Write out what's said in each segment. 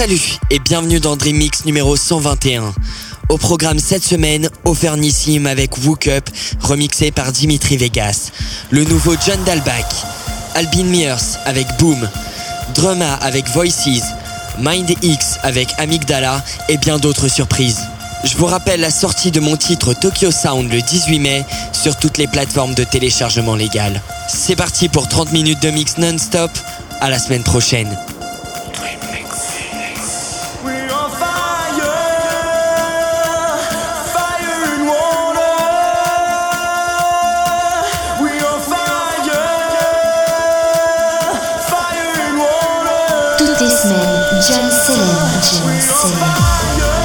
Salut et bienvenue dans Dream Mix numéro 121. Au programme cette semaine, Offernissime avec Wook Up, remixé par Dimitri Vegas. Le nouveau John Dalbach. Albin Mears avec Boom. Drumma avec Voices. Mind X avec Amygdala et bien d'autres surprises. Je vous rappelle la sortie de mon titre Tokyo Sound le 18 mai sur toutes les plateformes de téléchargement légal. C'est parti pour 30 minutes de mix non-stop. À la semaine prochaine. this man, John Cena, John Cena.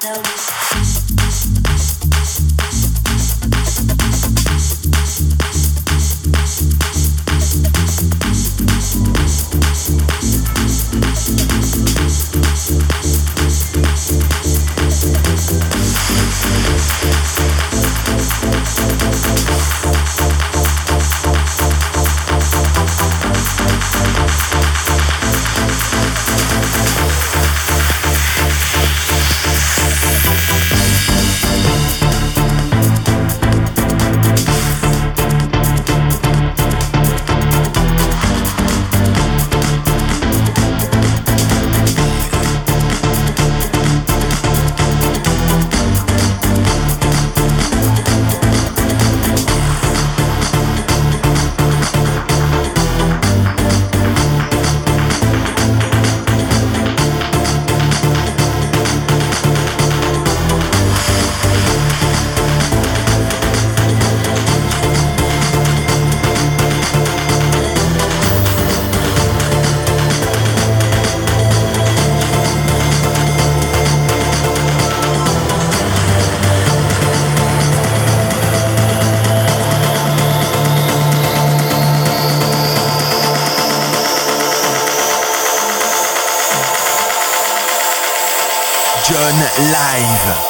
Don't wish, Yeah.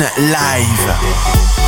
Live.